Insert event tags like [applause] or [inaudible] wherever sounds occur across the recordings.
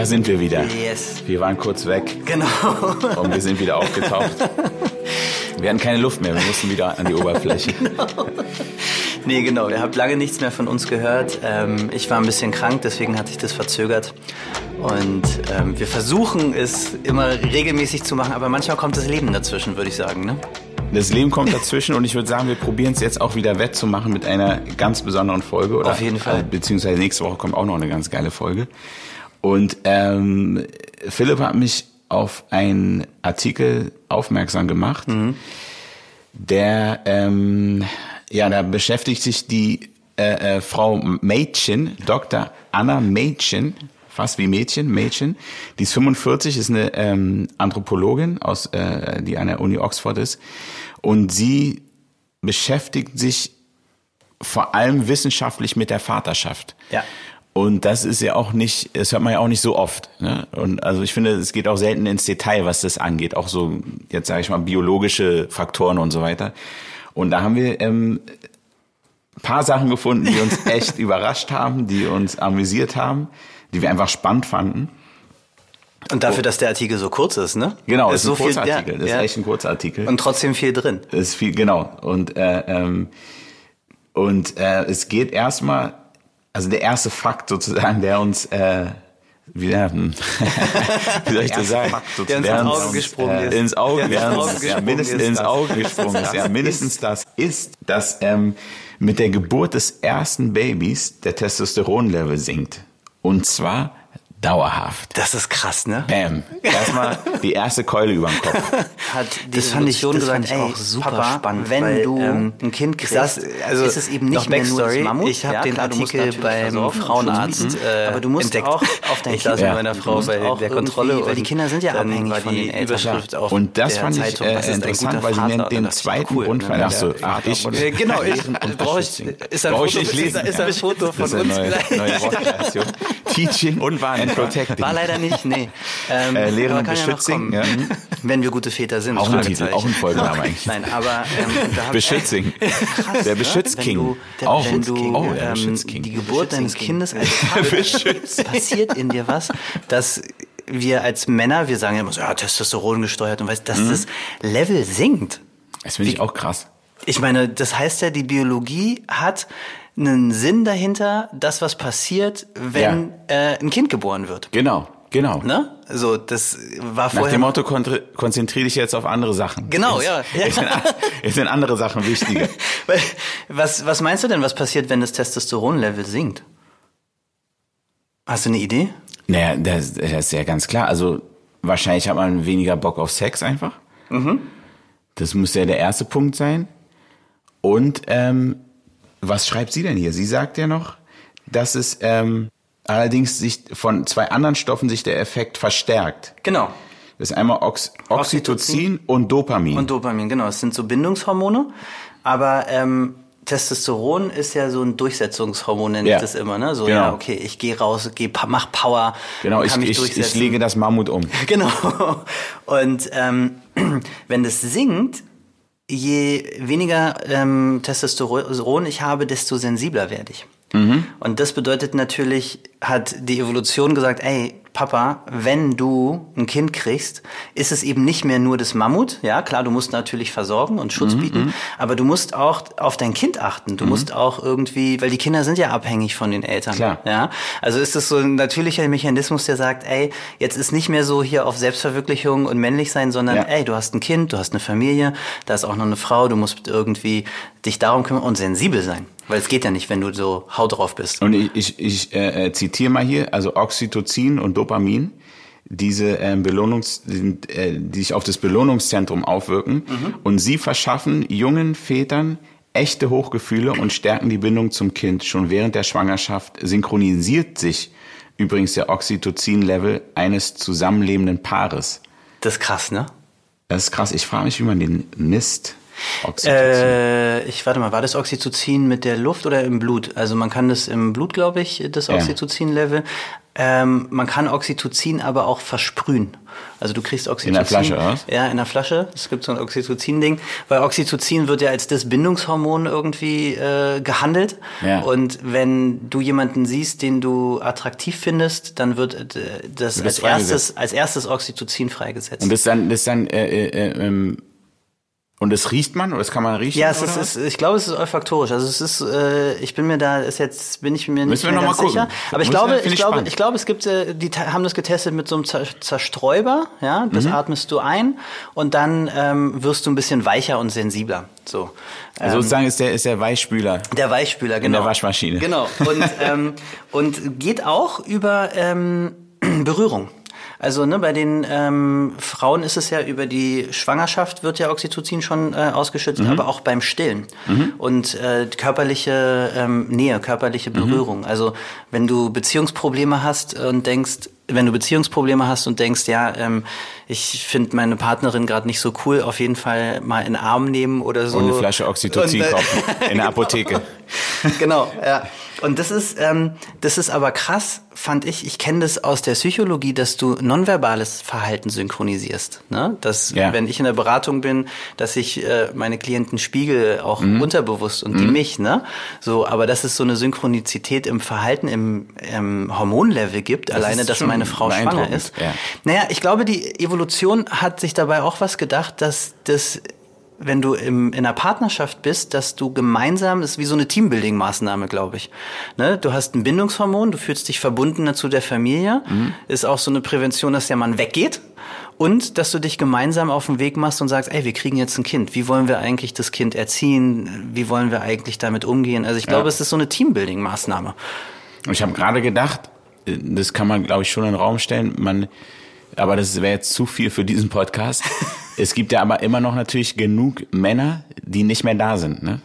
Da sind wir wieder. Yes. Wir waren kurz weg Genau. und wir sind wieder aufgetaucht. [laughs] Wir hatten keine Luft mehr, wir mussten wieder an die Oberfläche. [laughs] Nee, genau. Ihr habt lange nichts mehr von uns gehört. Ähm, ich war ein bisschen krank, deswegen hat sich das verzögert. Und ähm, wir versuchen es immer regelmäßig zu machen, aber manchmal kommt das Leben dazwischen, würde ich sagen. Ne? Das Leben kommt dazwischen und ich würde sagen, wir probieren es jetzt auch wieder wettzumachen mit einer ganz besonderen Folge. Oder, Auf jeden Fall. äh, Beziehungsweise nächste Woche kommt auch noch eine ganz geile Folge. Und ähm, Philipp hat mich auf einen Artikel aufmerksam gemacht, der, ähm, ja, da beschäftigt sich die äh, äh, Frau Mädchen, Dr. Anna Mädchen, fast wie Mädchen, Mädchen, die ist 45, ist eine ähm, Anthropologin, aus, äh, die an der Uni Oxford ist. Und sie beschäftigt sich vor allem wissenschaftlich mit der Vaterschaft. Ja. Und das ist ja auch nicht, das hört man ja auch nicht so oft. Ne? Und also ich finde, es geht auch selten ins Detail, was das angeht. Auch so, jetzt sage ich mal, biologische Faktoren und so weiter. Und da haben wir ähm, ein paar Sachen gefunden, die uns [laughs] echt überrascht haben, die uns amüsiert haben, die wir einfach spannend fanden. Und dafür, dass der Artikel so kurz ist, ne? Genau, ist ist ein so viel- Kurzartikel. ja, das ist ja. echt ein Kurzartikel. Und trotzdem viel drin. ist viel, genau. Und, äh, ähm, und äh, es geht erstmal, also der erste Fakt sozusagen, der uns, äh, wie, äh, hm, [laughs] wie soll ich das sagen? der uns ins Auge gesprungen äh, ist. Ins Auge, Der uns ins ja, mindestens. Auge gesprungen ist. Ja, mindestens das ist, dass ähm, mit der Geburt des ersten Babys der Testosteronlevel sinkt. Und zwar dauerhaft. Das ist krass, ne? Bam. Erstmal die erste Keule über den Kopf. [laughs] Hat die Das fand ich- das gesagt, fand ich ey, auch super Papa, spannend, wenn weil, du ähm, ein Kind kriegst, das- also ist es eben nicht mehr nur das. Mammut. Ich hab ja, den klar, Artikel beim Frauenarzt, bieten, äh, aber du musst entdeckt. auch auf dein Ich Kind saß mit ja. meiner Frau bei auch der Kontrolle weil die Kinder sind ja abhängig von den Eltern. Überschrift auf Und das fand ich Zeitung, äh, interessant, weil sie nennt den ich, zweiten Grund. ne? Ach so, ah, ich, Ja, genau, ich- brauche ich- ist ein Brauche ich Foto- von uns gleich. Teaching und and Protecting. War leider nicht, nee. Ähm, Äh, Lehren und ja Beschützing, kommen. ja. Mhm. Wenn wir gute Väter sind. Auch ein. Titel, auch ein Folgenname eigentlich. Nein, aber ähm, da Beschützing. [laughs] Krass, Der? Beschützking. Wenn du, Auch. wenn du Oh, der ähm, Beschützking. die Geburt deines. Kindes als [laughs] Vater passiert in dir was, dass wir als Männer, wir sagen ja immer so, ja, Testosteron gesteuert und weißt, dass Mhm. das Level sinkt. Das finde ich auch krass. Ich meine, das heißt ja, die Biologie hat einen Sinn dahinter, das, was passiert, wenn äh, ein Kind geboren wird. Genau, genau. Ne? So, das war Nach vorher. dem Motto, konzentriere dich jetzt auf andere Sachen. Genau, Jetzt- ja. [laughs] Jetzt sind, jetzt sind andere Sachen wichtiger. [laughs] Was, was meinst du denn, was passiert, wenn das Testosteronlevel sinkt? Hast du eine Idee? Naja, das, das ist ja ganz klar. Also wahrscheinlich hat man weniger Bock auf Sex einfach. Das muss ja der erste Punkt sein. Und ähm, was schreibt sie denn hier? Sie sagt ja noch, dass es ähm, allerdings sich von zwei anderen Stoffen sich der Effekt verstärkt. Genau. Das ist einmal Ox Oxytocin und Dopamin. Und Dopamin, genau. Es sind so Bindungshormone. Aber ähm, Testosteron ist ja so ein Durchsetzungshormon, nenne Ja. ich das immer. Ne? So, Genau. ja, okay, ich gehe raus, geh, mach Power. genau, ich, kann mich ich, ich lege das Mammut um. [laughs] Genau. Und ähm, [clears throat] wenn das sinkt, je weniger ähm, Testosteron ich habe, desto sensibler werde ich. Und das bedeutet natürlich, hat die Evolution gesagt, ey, Papa, wenn du ein Kind kriegst, ist es eben nicht mehr nur das Mammut. Ja, klar, du musst natürlich versorgen und Schutz bieten, aber du musst auch auf dein Kind achten. Du musst auch irgendwie, weil die Kinder sind ja abhängig von den Eltern. Klar. Ja, also ist es so ein natürlicher Mechanismus, der sagt, ey, jetzt ist nicht mehr so hier auf Selbstverwirklichung und männlich sein, sondern Ja. ey, du hast ein Kind, du hast eine Familie, da ist auch noch eine Frau, du musst irgendwie dich darum kümmern und sensibel sein. Weil es geht ja nicht, wenn du so haut drauf bist. Und ich, ich, ich äh, äh, zitiere mal hier, also Oxytocin und Dopamin, diese ähm, Belohnungs, sind, äh, die sich auf das Belohnungszentrum aufwirken und sie verschaffen jungen Vätern echte Hochgefühle und stärken die Bindung zum Kind. Schon während der Schwangerschaft synchronisiert sich übrigens der Oxytocin-Level eines zusammenlebenden Paares. Das ist krass, ne? Das ist krass. Ich frage mich, wie man den misst. Oxytocin. Äh, ich warte mal, war das Oxytocin mit der Luft oder im Blut? Also man kann das im Blut, glaube ich, das Ja. Oxytocin-Level. Ähm, man kann Oxytocin aber auch versprühen. Also du kriegst Oxytocin. In der Flasche, oder? Ja, in der Flasche. Es gibt so ein Oxytocin-Ding, weil Oxytocin wird ja als das Bindungshormon irgendwie äh, gehandelt. Ja. Und wenn du jemanden siehst, den du attraktiv findest, dann wird äh, das als erstes, als erstes Oxytocin freigesetzt. Und das dann, das dann, äh, äh, äh, ähm, und das riecht man oder das kann man riechen? Ja, es ist, ist, ich glaube, es ist olfaktorisch. Also es ist, äh, ich bin mir da, ist jetzt, bin ich mir nicht mehr ganz sicher. Aber ich Müssen glaube, ich glaube, spannend. ich glaube, es gibt, äh, die haben das getestet mit so einem Zer Zersträuber, ja, das Mhm. atmest du ein und dann ähm, wirst du ein bisschen weicher und sensibler. So. Also sozusagen ist der, ist der Weichspüler. Der Weichspüler, genau. der Waschmaschine. Genau. Und, ähm, und geht auch über ähm, [clears throat] Berührung. Also ne, bei den ähm, Frauen ist es ja über die Schwangerschaft wird ja Oxytocin schon äh, ausgeschüttet, aber auch beim Stillen und äh, körperliche ähm, Nähe, körperliche Berührung. Also wenn du Beziehungsprobleme hast und denkst, wenn du Beziehungsprobleme hast und denkst, ja, ähm, ich finde meine Partnerin gerade nicht so cool, auf jeden Fall mal in den Arm nehmen oder so. Und eine Flasche Oxytocin Und, äh, kaufen. In der [laughs] Apotheke. genau, ja. Und das ist, ähm, das ist aber krass, fand ich. Ich kenne das aus der Psychologie, dass du nonverbales Verhalten synchronisierst. Ne? Dass, Ja. wenn ich in der Beratung bin, dass ich äh, meine Klienten spiegel, auch Mhm. unterbewusst und die mich. Ne? So, aber dass es so eine Synchronizität im Verhalten, im, im Hormonlevel gibt, alleine, ist dass meine Frau schwanger ist. ja. Naja, ich glaube, die Evolution hat sich dabei auch was gedacht, dass das wenn du im, in einer Partnerschaft bist, dass du gemeinsam, das ist wie so eine Teambuilding-Maßnahme, glaube ich. Ne? Du hast ein Bindungshormon, du fühlst dich verbundener zu der Familie, ist auch so eine Prävention, dass der Mann weggeht. Und dass du dich gemeinsam auf den Weg machst und sagst, ey, wir kriegen jetzt ein Kind. Wie wollen wir eigentlich das Kind erziehen? Wie wollen wir eigentlich damit umgehen? Also ich glaube, es ist so eine Teambuilding-Maßnahme. Und ich habe gerade gedacht, äh, das kann man, glaube ich, schon in den Raum stellen. Man, aber das wäre jetzt zu viel für diesen Podcast. [laughs] es gibt ja aber immer noch natürlich genug Männer, die nicht mehr da sind. Ne?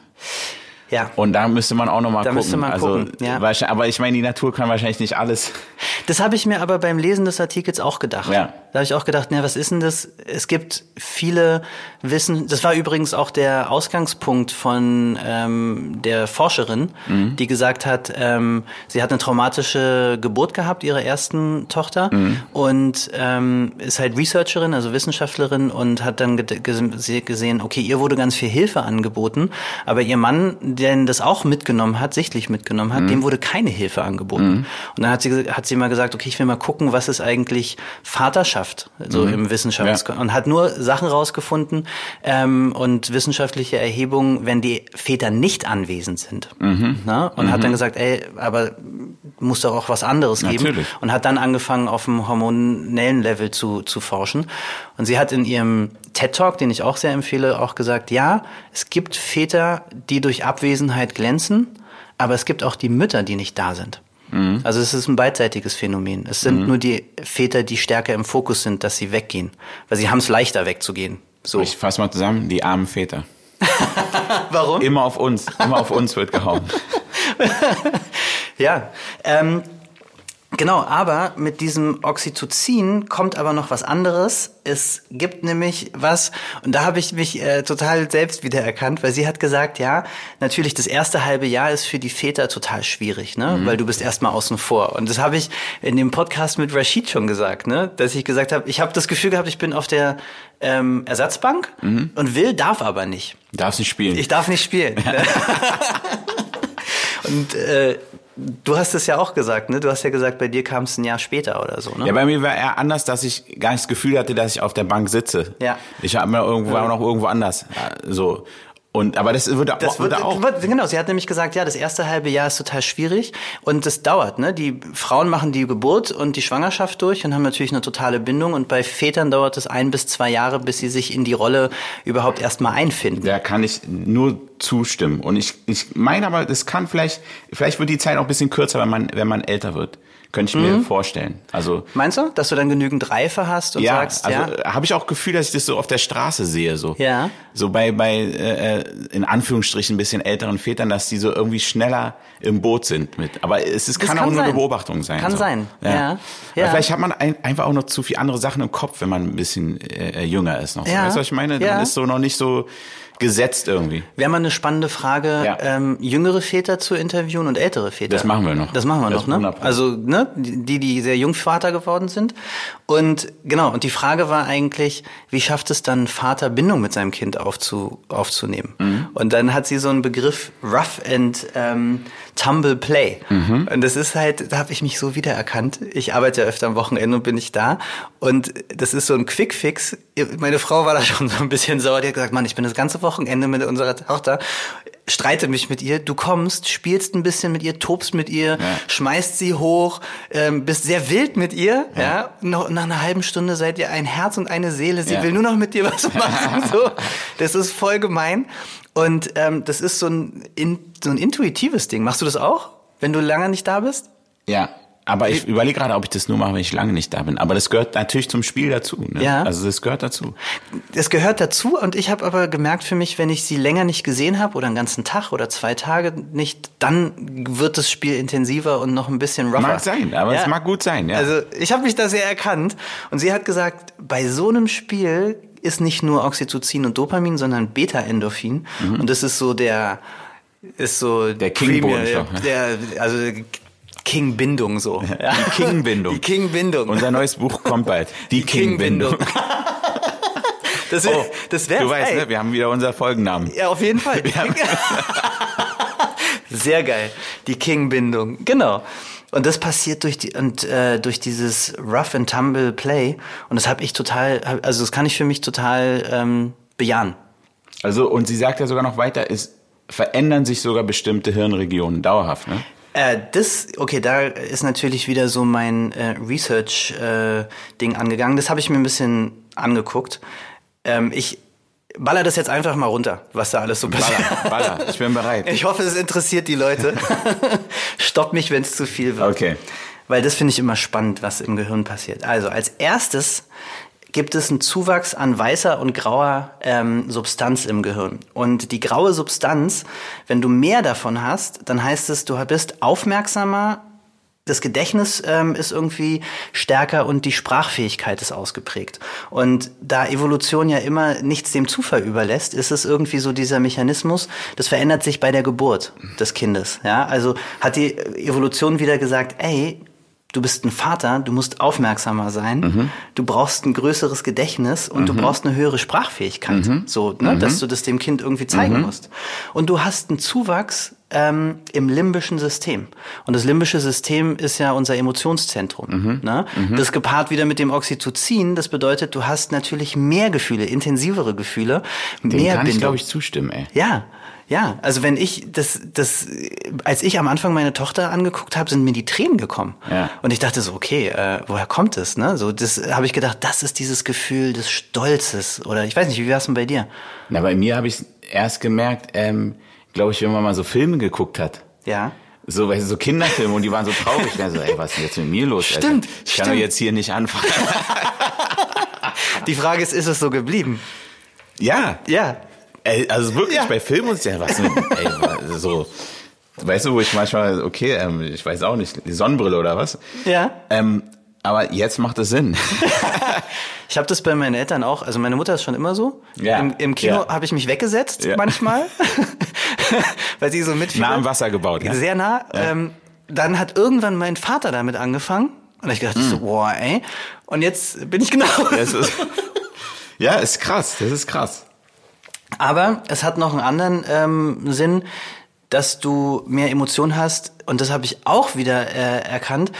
Ja. Und da müsste man auch noch mal Da gucken. müsste man also, gucken, ja. Aber ich meine, die Natur kann wahrscheinlich nicht alles. Das habe ich mir aber beim Lesen des Artikels auch gedacht. Ja. Da habe ich auch gedacht, na, was ist denn das? Es gibt viele Wissen. Das war übrigens auch der Ausgangspunkt von ähm, der Forscherin, Mhm. die gesagt hat, ähm, sie hat eine traumatische Geburt gehabt, ihrer ersten Tochter, Mhm. und ähm, ist halt Researcherin, also Wissenschaftlerin, und hat dann ge- ge- gesehen, okay, ihr wurde ganz viel Hilfe angeboten, aber ihr Mann, der das auch mitgenommen hat, sichtlich mitgenommen hat, dem wurde keine Hilfe angeboten. Und dann hat sie, hat sie mal gesagt, okay, ich will mal gucken, was ist eigentlich Vaterschaft, so im Wissenschafts Ja. und hat nur Sachen rausgefunden ähm, und wissenschaftliche Erhebungen, wenn die Väter nicht anwesend sind. Na? Und hat dann gesagt, ey, aber muss doch auch was anderes geben. Natürlich. Und hat dann angefangen, auf dem hormonellen Level zu, zu forschen. Und sie hat in ihrem TED-Talk, den ich auch sehr empfehle, auch gesagt, ja, es gibt Väter, die durch Abwesenheit glänzen, aber es gibt auch die Mütter, die nicht da sind. Also es ist ein beidseitiges Phänomen. Es sind nur die Väter, die stärker im Fokus sind, dass sie weggehen. Weil sie haben es leichter wegzugehen. So. Ich fasse mal zusammen, die armen Väter. [laughs] Warum? Immer auf uns, immer auf uns wird gehauen. [laughs] Ja, ähm, genau, aber mit diesem Oxytocin kommt aber noch was anderes. Es gibt nämlich was, und da habe ich mich äh, total selbst wiedererkannt, weil sie hat gesagt, ja, natürlich das erste halbe Jahr ist für die Väter total schwierig, ne? Weil du bist erstmal außen vor. Und das habe ich in dem Podcast mit Rashid schon gesagt, ne? Dass ich gesagt habe, ich habe das Gefühl gehabt, ich bin auf der ähm, Ersatzbank und will, darf aber nicht. Darfst nicht spielen. Ich darf nicht spielen. Ne? [laughs] Und äh, du hast es ja auch gesagt, ne? Du hast ja gesagt, bei dir kam es ein Jahr später oder so, ne? Ja, bei mir war eher anders, dass ich gar nicht das Gefühl hatte, dass ich auf der Bank sitze. Ja. Ich habe mir irgendwo war noch irgendwo anders. Ja, So. Und aber das würde Das wird, würde auch wird, genau, sie hat nämlich gesagt, ja, das erste halbe Jahr ist total schwierig und das dauert, ne? Die Frauen machen die Geburt und die Schwangerschaft durch und haben natürlich eine totale Bindung und bei Vätern dauert es ein bis zwei Jahre, bis sie sich in die Rolle überhaupt erstmal einfinden. Da kann ich nur zustimmen. Und ich, ich meine aber, das kann vielleicht, vielleicht wird die Zeit auch ein bisschen kürzer, wenn man, wenn man älter wird. Könnte ich Mhm. mir vorstellen. Also, Meinst du, dass du dann genügend Reife hast und ja, sagst, also ja, habe ich auch Gefühl, dass ich das so auf der Straße sehe, so. Ja. So bei, bei, äh, in Anführungsstrichen ein bisschen älteren Vätern, dass die so irgendwie schneller im Boot sind mit. Aber es ist, Das kann, kann auch nur eine sein. Beobachtung sein. Kann so. sein, ja. Aber Ja. vielleicht hat man ein, einfach auch noch zu viel andere Sachen im Kopf, wenn man ein bisschen äh, jünger ist noch. So. Ja. Weißt du, was ich meine? Ja. Man ist so noch nicht so gesetzt irgendwie. Wäre mal eine spannende Frage, Ja. ähm, jüngere Väter zu interviewen und ältere Väter. Das machen wir noch. Das machen wir Das noch, ne? 100 Pro. Also, ne? Die, die sehr jung Vater geworden sind. Und genau, und die Frage war eigentlich, wie schafft es dann Vater Bindung mit seinem Kind aufzu, aufzunehmen? Mhm. Und dann hat sie so einen Begriff Rough and ähm, Tumble Play. Mhm. Und das ist halt, da habe ich mich so wiedererkannt. Ich arbeite ja öfter am Wochenende und bin ich da. Und das ist so ein Quick-Fix. Meine Frau war da schon so ein bisschen sauer. Die hat gesagt, Mann, ich bin das ganze Wochenende mit unserer Tochter streite mich mit ihr, du kommst, spielst ein bisschen mit ihr, tobst mit ihr, ja. schmeißt sie hoch, ähm, bist sehr wild mit ihr, ja. ja. Noch, nach einer halben Stunde seid ihr ein Herz und eine Seele. Sie ja. will nur noch mit dir was [laughs] machen. so. Das ist voll gemein. Und ähm, das ist so ein, in, so ein intuitives Ding. Machst du das auch, wenn du lange nicht da bist? Ja, aber ich überlege gerade, ob ich das nur mache, wenn ich lange nicht da bin. Aber das gehört natürlich zum Spiel dazu. Ne? Ja. Also das gehört dazu. Das gehört dazu und ich habe aber gemerkt für mich, wenn ich sie länger nicht gesehen habe oder einen ganzen Tag oder zwei Tage nicht, dann wird das Spiel intensiver und noch ein bisschen rougher. Mag sein, aber ja. es mag gut sein. Ja. Also ich habe mich da sehr erkannt und sie hat gesagt, bei so einem Spiel ist nicht nur Oxytocin und Dopamin, sondern Beta-Endorphin mhm. und das ist so der ist so der King Premier, der, also King-Bindung so. Ja. Die King-Bindung. Die King-Bindung. Unser neues Buch kommt bald. Die, Die King-Bindung. King [laughs] das oh, das wäre Du weißt, ey. ne, wir haben wieder unser Folgennamen. Ja, auf jeden Fall. [laughs] [laughs] Sehr geil. Die King-Bindung. Genau. Und das passiert durch die und äh, durch dieses Rough and Tumble Play. Und das habe ich total, also das kann ich für mich total ähm, bejahen. Also und sie sagt ja sogar noch weiter, es verändern sich sogar bestimmte Hirnregionen dauerhaft, ne? Äh, das, okay, da ist natürlich wieder so mein äh, Research-Ding äh, angegangen. Das habe ich mir ein bisschen angeguckt. Ähm, ich baller das jetzt einfach mal runter, was da alles so passiert. Baller, baller, ich bin bereit. Ich hoffe, es interessiert die Leute. [laughs] Stopp mich, wenn es zu viel wird. Okay. Weil das finde ich immer spannend, was im Gehirn passiert. Also als erstes gibt es einen Zuwachs an weißer und grauer ähm, Substanz im Gehirn. Und die graue Substanz, wenn du mehr davon hast, dann heißt es, du bist aufmerksamer, das Gedächtnis ähm, ist irgendwie stärker und die Sprachfähigkeit ist ausgeprägt. Und da Evolution ja immer nichts dem Zufall überlässt, ist es irgendwie so dieser Mechanismus, das verändert sich bei der Geburt des Kindes. Ja, also hat die Evolution wieder gesagt, ey, du bist ein Vater, du musst aufmerksamer sein, mhm. du brauchst ein größeres Gedächtnis und mhm. du brauchst eine höhere Sprachfähigkeit, mhm. so, ne, dass mhm. du das dem Kind irgendwie zeigen mhm. musst. Und du hast einen Zuwachs ähm, im limbischen System. Und das limbische System ist ja unser Emotionszentrum. Mhm. Ne? Das gepaart wieder mit dem Oxytocin, das bedeutet, du hast natürlich mehr Gefühle, intensivere Gefühle, Dem mehr kann Bindung. ich, glaube ich, zustimmen, ey. Ja, ja, also wenn ich das, das, als ich am Anfang meine Tochter angeguckt habe, sind mir die Tränen gekommen. Ja. Und ich dachte so, okay, äh, woher kommt es? Ne? So, das habe ich gedacht, das ist dieses Gefühl des Stolzes. Oder ich weiß nicht, wie war es denn bei dir? Na, bei mir habe ich erst gemerkt, ähm, glaube ich, wenn man mal so Filme geguckt hat. Ja. So, weißt du, so Kinderfilme und die waren so traurig. Ich so, ey, was ist denn jetzt mit mir los? Stimmt. Ich kann stimmt. jetzt hier nicht anfangen. [laughs] die Frage ist, ist es so geblieben? Ja. Ja. Ey, also wirklich ja. bei Filmen und ja, was ey, so, weißt du, wo ich manchmal, okay, ähm, ich weiß auch nicht, die Sonnenbrille oder was? Ja. Ähm, aber jetzt macht es Sinn. [laughs] ich habe das bei meinen Eltern auch. Also meine Mutter ist schon immer so. Ja. Im, im Kino ja. habe ich mich weggesetzt ja. manchmal, [laughs] [laughs] weil sie so mitfiel. Nah am Wasser gebaut. Ja? Sehr nah. Ja. Ähm, dann hat irgendwann mein Vater damit angefangen. Und ich dachte mm. so, boah, ey. Und jetzt bin ich genau. Ja, ist, [laughs] ja, ist krass. Das ist krass. Aber es hat noch einen anderen ähm, Sinn, dass du mehr Emotionen hast, und das habe ich auch wieder äh, erkannt,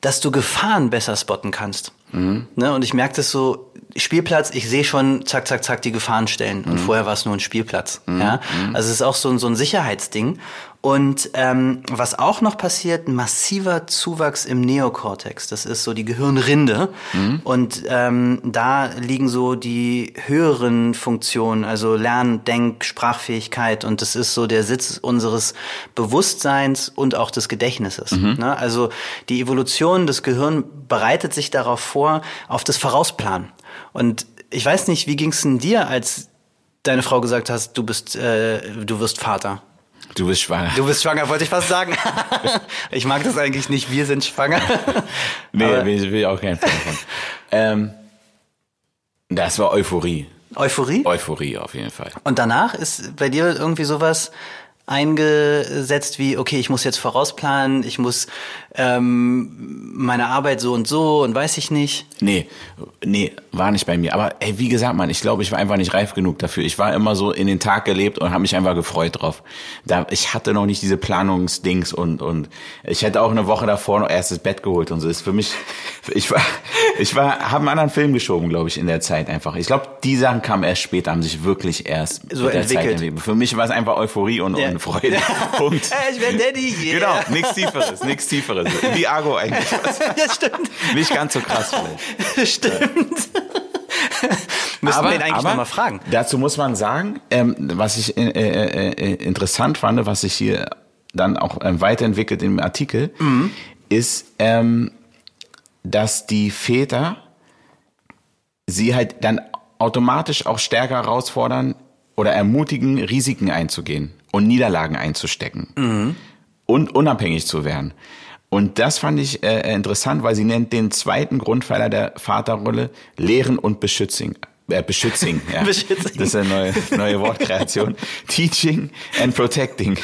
dass du Gefahren besser spotten kannst. Mhm. Ne? Und ich merke das so, Spielplatz, ich sehe schon, zack, zack, zack, die Gefahrenstellen. Und mhm. vorher war es nur ein Spielplatz. Mhm. Ja? Mhm. Also es ist auch so, so ein Sicherheitsding. Und ähm, was auch noch passiert, massiver Zuwachs im Neokortex. Das ist so die Gehirnrinde. Mhm. Und ähm, da liegen so die höheren Funktionen, also Lern-, Denk-, Sprachfähigkeit. Und das ist so der Sitz unseres Bewusstseins und auch des Gedächtnisses. Mhm. Ne? Also die Evolution des Gehirns bereitet sich darauf vor, auf das Vorausplanen. Und ich weiß nicht, wie ging es denn dir, als deine Frau gesagt hast, du bist, äh, du wirst Vater? Du bist schwanger. Du bist schwanger, wollte ich fast sagen. [laughs] ich mag das eigentlich nicht, wir sind schwanger. nee, Aber will, will auch kein Fan von. Ähm, das war Euphorie. Euphorie? Euphorie auf jeden Fall. Und danach ist bei dir irgendwie sowas eingesetzt wie, okay, ich muss jetzt vorausplanen, ich muss ähm, meine Arbeit so und so und weiß ich nicht? Nee, nee, war nicht bei mir. Aber ey, wie gesagt, man, ich glaube, ich war einfach nicht reif genug dafür. Ich war immer so in den Tag gelebt und habe mich einfach gefreut drauf. Da, ich hatte noch nicht diese Planungsdings und und ich hätte auch eine Woche davor noch erst das Bett geholt und so. Ist für mich, [laughs] ich war, ich war, habe einen anderen Film geschoben, glaube ich, in der Zeit einfach. Ich glaube, die Sachen kamen erst später, haben sich wirklich erst so entwickelt. Entwickelt. Für mich war es einfach Euphorie und, ja. und Freude. [laughs] Punkt. ich bin Daddy. Yeah. Genau, nichts Tieferes, nichts Tieferes. Wie Argo eigentlich. [laughs] ja, stimmt. Nicht ganz so krass vielleicht. [laughs] Stimmt. Müssen aber, wir ihn eigentlich nochmal fragen. Dazu muss man sagen, ähm, was ich äh, äh, äh, interessant fand, was sich hier dann auch ähm, weiterentwickelt im Artikel, mhm. ist, ähm, dass die Väter sie halt dann automatisch auch stärker herausfordern oder ermutigen, Risiken einzugehen und Niederlagen einzustecken mhm. und unabhängig zu werden. Und das fand ich äh, interessant, weil sie nennt den zweiten Grundpfeiler der Vaterrolle Lehren und Beschützing. Äh, Beschützing, [laughs] ja. Beschützing. Das ist eine neue, neue Wortkreation. [laughs] Teaching and Protecting.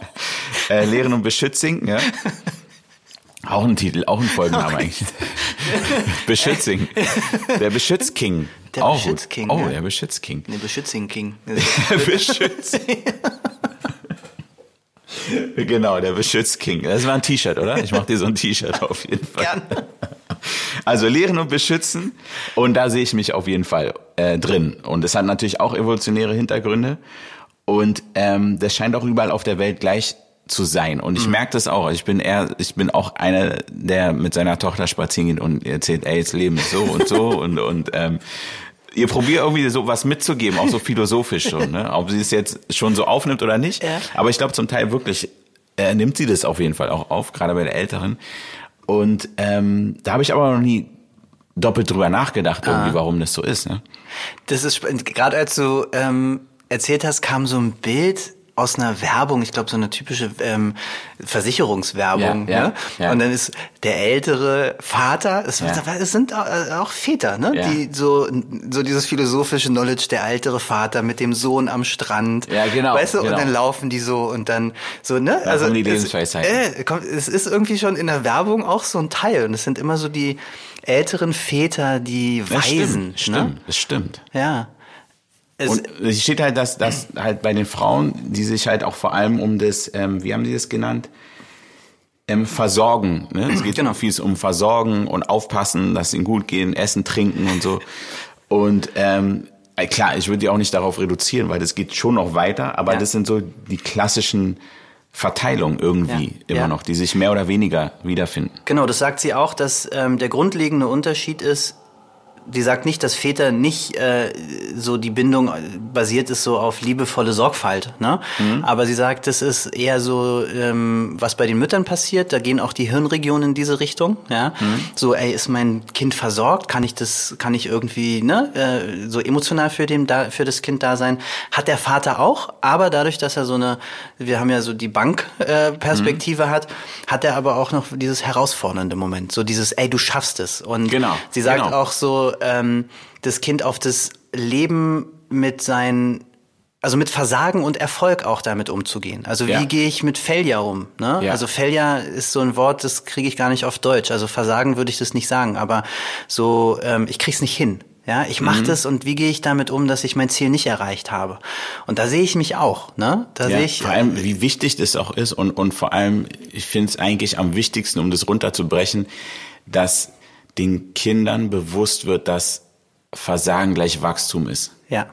[laughs] äh, Lehren und Beschützing, ja. Auch ein Titel, auch ein Folgenname eigentlich. [laughs] Beschützing. Der Beschützking. Der Beschützking. Oh, ja. der Beschützking. Der Beschützing King. [laughs] Beschützing. [laughs] genau, der Beschützking. Das war ein T-Shirt, oder? Ich mach dir so ein T-Shirt auf jeden Fall. Gerne. Also lehren und beschützen. Und da sehe ich mich auf jeden Fall äh, drin. Und es hat natürlich auch evolutionäre Hintergründe. Und ähm, das scheint auch überall auf der Welt gleich zu sein. Und ich mhm. merke das auch. Ich bin eher, ich bin auch einer, der mit seiner Tochter spazieren geht und erzählt, ey, das Leben ist so und so [laughs] und und ähm, ihr probiert irgendwie so was mitzugeben, auch so philosophisch schon, ne? Ob sie es jetzt schon so aufnimmt oder nicht. Ja. Aber ich glaube zum Teil wirklich äh, nimmt sie das auf jeden Fall auch auf, gerade bei der Älteren. Und ähm, da habe ich aber noch nie doppelt drüber nachgedacht, irgendwie, ah. warum das so ist. Ne? Das ist gerade als du ähm, erzählt hast, kam so ein Bild aus einer Werbung, ich glaube so eine typische ähm, Versicherungswerbung. Ja, ne? ja. Und dann ist der ältere Vater, es, es sind auch Väter, ne? die so so dieses philosophische Knowledge, der ältere Vater mit dem Sohn am Strand. Ja, genau. Weißt du, genau. und dann laufen die so und dann so, ne? Ja, also die Lebensweisheit. Es, äh, es ist irgendwie schon in der Werbung auch so ein Teil und es sind immer so die älteren Väter, die Weisen. Das stimmt, ne? stimmt, das stimmt. Ja. Es und es steht halt, dass, dass halt bei den Frauen, die sich halt auch vor allem um das, ähm, wie haben die das genannt? Ähm, versorgen. Ne? Es geht genau viel um Versorgen und aufpassen, dass ihnen gut gehen, essen, trinken und so. Und ähm, äh, klar, ich würde die auch nicht darauf reduzieren, weil das geht schon noch weiter, aber ja. das sind so die klassischen Verteilungen irgendwie ja. immer ja. noch, die sich mehr oder weniger wiederfinden. Genau, das sagt sie auch, dass ähm, der grundlegende Unterschied ist, die sagt nicht, dass Väter nicht äh, so die Bindung basiert ist so auf liebevolle Sorgfalt, ne? Mhm. Aber sie sagt, das ist eher so, ähm, was bei den Müttern passiert. Da gehen auch die Hirnregionen in diese Richtung, ja. Mhm. So, ey, ist mein Kind versorgt? Kann ich das, kann ich irgendwie, ne, äh, so emotional für den da, für das Kind da sein? Hat der Vater auch, aber dadurch, dass er so eine, wir haben ja so die Bankperspektive äh, mhm. hat, hat er aber auch noch dieses herausfordernde Moment, so dieses, ey, du schaffst es. Und genau. sie sagt genau. auch so ähm, das Kind auf das Leben mit seinen also mit Versagen und Erfolg auch damit umzugehen. Also wie ja. gehe ich mit Failure um? Ne? Ja. Also Failure ist so ein Wort, das kriege ich gar nicht auf Deutsch. Also Versagen würde ich das nicht sagen, aber so ähm, ich krieg's nicht hin. Ja, ich mache mhm. das und wie gehe ich damit um, dass ich mein Ziel nicht erreicht habe? Und da sehe ich mich auch. Ne? Da ja, sehe ich vor allem, wie wichtig das auch ist und und vor allem, ich finde es eigentlich am wichtigsten, um das runterzubrechen, dass den Kindern bewusst wird, dass Versagen gleich Wachstum ist. Ja.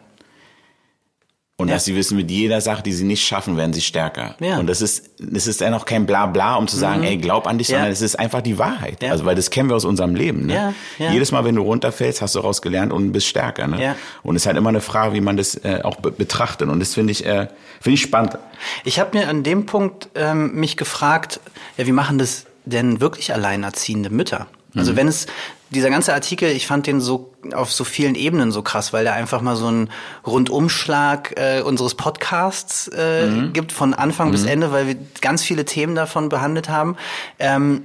Und ja. dass sie wissen, mit jeder Sache, die sie nicht schaffen, werden sie stärker. Ja. Und das ist, das ist ja noch kein Blabla, um zu sagen, mhm. ey, glaub an dich, sondern es ist einfach die Wahrheit. Ja. Also, weil das kennen wir aus unserem Leben. Ne? Ja. Ja. Jedes Mal, wenn du runterfällst, hast du daraus gelernt und bist stärker. Ne? Ja. Und es ist halt immer eine Frage, wie man das äh, auch be betrachtet. Und das finde ich, äh, finde ich spannend. Ich habe mir an dem Punkt ähm, mich gefragt, ja, wie machen das denn wirklich alleinerziehende Mütter? Also mhm. wenn es dieser ganze Artikel, ich fand den so auf so vielen Ebenen so krass, weil der einfach mal so einen Rundumschlag äh, unseres Podcasts äh, mhm. gibt von Anfang mhm. bis Ende, weil wir ganz viele Themen davon behandelt haben. Ähm,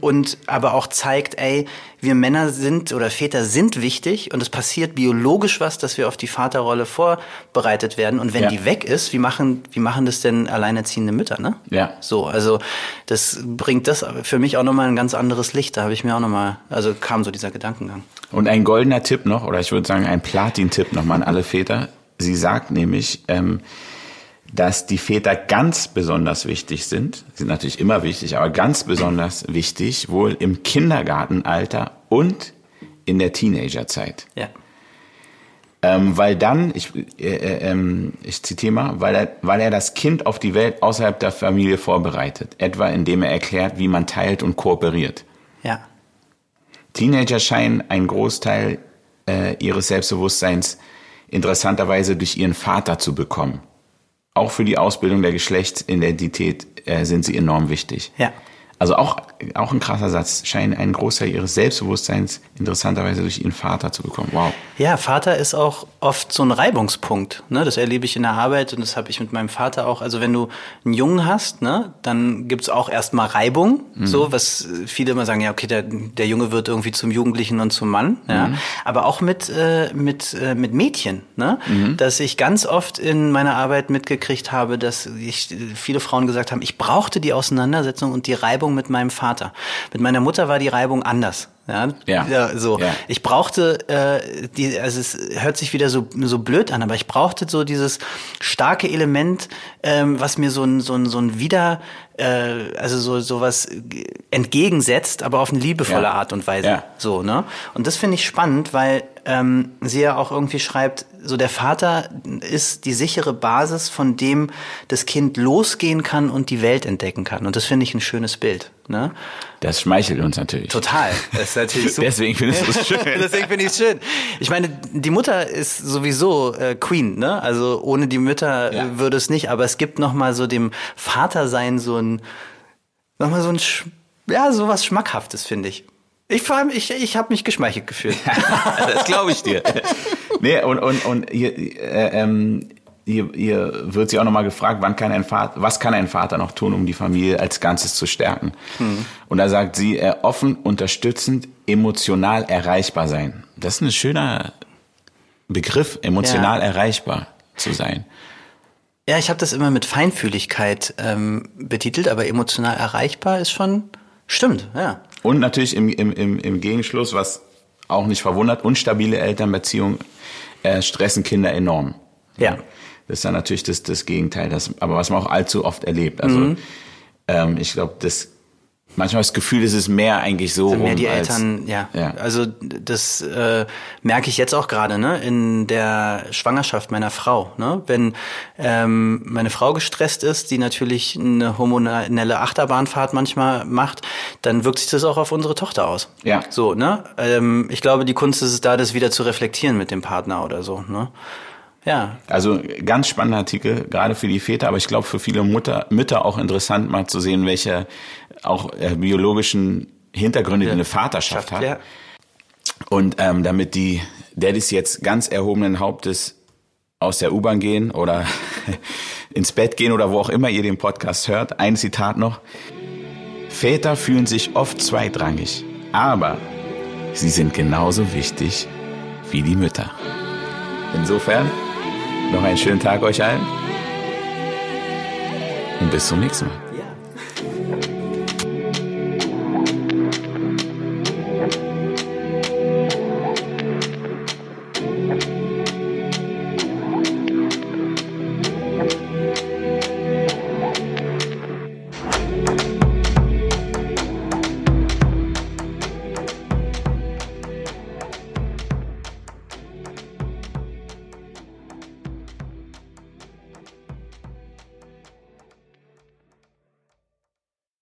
und aber auch zeigt, ey, wir Männer sind oder Väter sind wichtig und es passiert biologisch was, dass wir auf die Vaterrolle vorbereitet werden. Und wenn ja. die weg ist, wie machen, wie machen das denn alleinerziehende Mütter, ne? Ja. So, also das bringt das für mich auch nochmal ein ganz anderes Licht. Da habe ich mir auch nochmal, also kam so dieser Gedankengang. Und ein goldener Tipp noch, oder ich würde sagen ein Platin-Tipp nochmal an alle Väter. Sie sagt nämlich, ähm, dass die Väter ganz besonders wichtig sind, sind natürlich immer wichtig, aber ganz besonders wichtig, wohl im Kindergartenalter und in der Teenagerzeit. Ja. Ähm, weil dann, ich, äh, äh, ähm, ich zitiere mal, weil er, weil er das Kind auf die Welt außerhalb der Familie vorbereitet, etwa indem er erklärt, wie man teilt und kooperiert. Ja. Teenager scheinen einen Großteil äh, ihres Selbstbewusstseins interessanterweise durch ihren Vater zu bekommen auch für die Ausbildung der Geschlechtsidentität äh, sind sie enorm wichtig. Ja. Also auch, auch ein krasser Satz, scheinen einen Großteil ihres Selbstbewusstseins interessanterweise durch ihren Vater zu bekommen. Wow. Ja, Vater ist auch oft so ein Reibungspunkt. Ne? Das erlebe ich in der Arbeit und das habe ich mit meinem Vater auch. Also wenn du einen Jungen hast, ne, dann gibt's auch erstmal Reibung, mhm. so was viele immer sagen, ja, okay, der, der Junge wird irgendwie zum Jugendlichen und zum Mann. Ja? Mhm. Aber auch mit, äh, mit, äh, mit Mädchen, ne? Mhm. dass ich ganz oft in meiner Arbeit mitgekriegt habe, dass ich, viele Frauen gesagt haben, ich brauchte die Auseinandersetzung und die Reibung Reibung mit meinem Vater. Mit meiner Mutter war die Reibung anders. Ja, ja. ja so. Ja. Ich brauchte, äh, die, also es hört sich wieder so, so blöd an, aber ich brauchte so dieses starke Element, ähm, was mir so ein, so ein, so ein Wieder, äh, also so, so was entgegensetzt, aber auf eine liebevolle ja. Art und Weise. So, ne? Und das finde ich spannend, weil ähm, sie ja auch irgendwie schreibt, so der Vater ist die sichere Basis, von dem das Kind losgehen kann und die Welt entdecken kann. Und das finde ich ein schönes Bild. Ne? Das schmeichelt uns natürlich. Total. Das ist natürlich super. [laughs] Deswegen finde ich es [laughs] schön. Deswegen finde ich es schön. Ich meine, die Mutter ist sowieso äh, Queen, ne? Also ohne die Mütter ja. äh, würde es nicht. Aber es gibt noch mal so dem Vatersein so ein, noch mal so ein, ja, so was Schmackhaftes, finde ich. Ich, vor allem, ich, ich habe mich geschmeichelt gefühlt. [laughs] das glaube ich dir. Nee, und, und, und hier, äh, ähm, hier, hier wird sie auch nochmal gefragt, wann kann ein Vater, was kann ein Vater noch tun, um die Familie als Ganzes zu stärken? Hm. Und da sagt sie, äh, offen, unterstützend, emotional erreichbar sein. Das ist ein schöner Begriff, emotional ja. erreichbar zu sein. Ja, ich habe das immer mit Feinfühligkeit ähm, betitelt, aber emotional erreichbar ist schon stimmt, ja. Und natürlich im, im, im, im Gegenschluss, was auch nicht verwundert, unstabile Elternbeziehungen äh, stressen Kinder enorm. Ja. Das ist dann natürlich das, das Gegenteil, das, aber was man auch allzu oft erlebt. Also mhm. ähm, ich glaube, das manchmal das Gefühl, es ist mehr eigentlich so. Also mehr die Eltern, ja. ja. Also das äh, merke ich jetzt auch gerade, ne, in der Schwangerschaft meiner Frau. Ne? Wenn ähm, meine Frau gestresst ist, die natürlich eine hormonelle Achterbahnfahrt manchmal macht, dann wirkt sich das auch auf unsere Tochter aus. Ja. So, ne? Ähm, ich glaube, die Kunst ist es da, das wieder zu reflektieren mit dem Partner oder so. Ne? Ja. Also ganz spannender Artikel, gerade für die Väter, aber ich glaube für viele Mutter, Mütter auch interessant, mal zu sehen, welche auch äh, biologischen Hintergründe ja. eine Vaterschaft hat. Ja. Und ähm, damit die Daddys jetzt ganz erhobenen Hauptes aus der U-Bahn gehen oder [laughs] ins Bett gehen oder wo auch immer ihr den Podcast hört, ein Zitat noch. Väter fühlen sich oft zweitrangig, aber sie sind genauso wichtig wie die Mütter. Insofern noch einen schönen Tag euch allen und bis zum nächsten Mal.